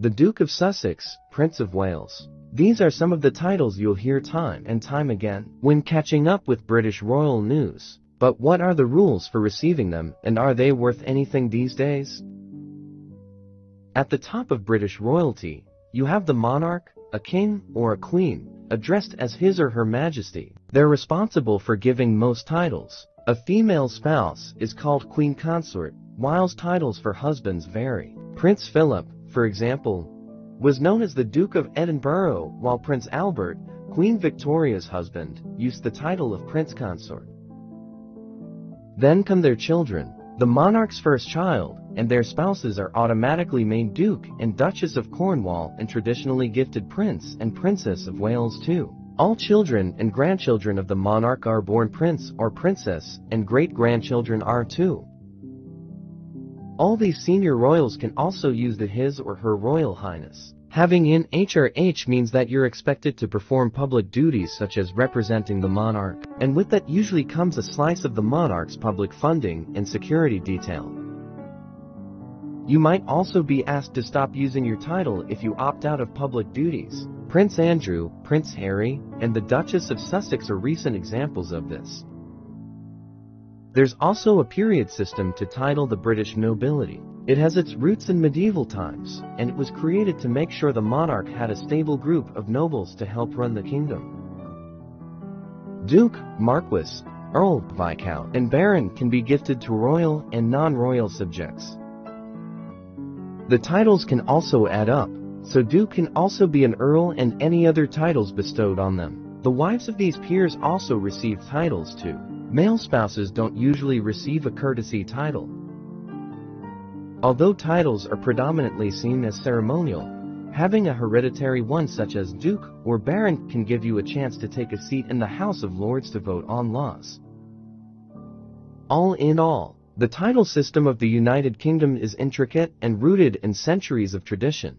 the Duke of Sussex, Prince of Wales. These are some of the titles you'll hear time and time again when catching up with British royal news. But what are the rules for receiving them and are they worth anything these days? At the top of British royalty, you have the monarch, a king, or a queen, addressed as His or Her Majesty. They're responsible for giving most titles. A female spouse is called Queen Consort, whilst titles for husbands vary. Prince Philip, for example, was known as the Duke of Edinburgh, while Prince Albert, Queen Victoria's husband, used the title of Prince Consort. Then come their children. The monarch's first child and their spouses are automatically made Duke and Duchess of Cornwall and traditionally gifted Prince and Princess of Wales too. All children and grandchildren of the monarch are born prince or princess, and great-grandchildren are too. All these senior royals can also use the His or Her Royal Highness. Having in HRH means that you're expected to perform public duties such as representing the monarch, and with that usually comes a slice of the monarch's public funding and security detail. You might also be asked to stop using your title if you opt out of public duties. Prince Andrew, Prince Harry, and the Duchess of Sussex are recent examples of this. There's also a peerage system to title the British nobility. It has its roots in medieval times, and it was created to make sure the monarch had a stable group of nobles to help run the kingdom. Duke, Marquis, Earl, Viscount, and Baron can be gifted to royal and non-royal subjects. The titles can also add up, so Duke can also be an Earl and any other titles bestowed on them. The wives of these peers also receive titles too. Male spouses don't usually receive a courtesy title. Although titles are predominantly seen as ceremonial, having a hereditary one such as Duke or Baron can give you a chance to take a seat in the House of Lords to vote on laws. All in all, the title system of the United Kingdom is intricate and rooted in centuries of tradition.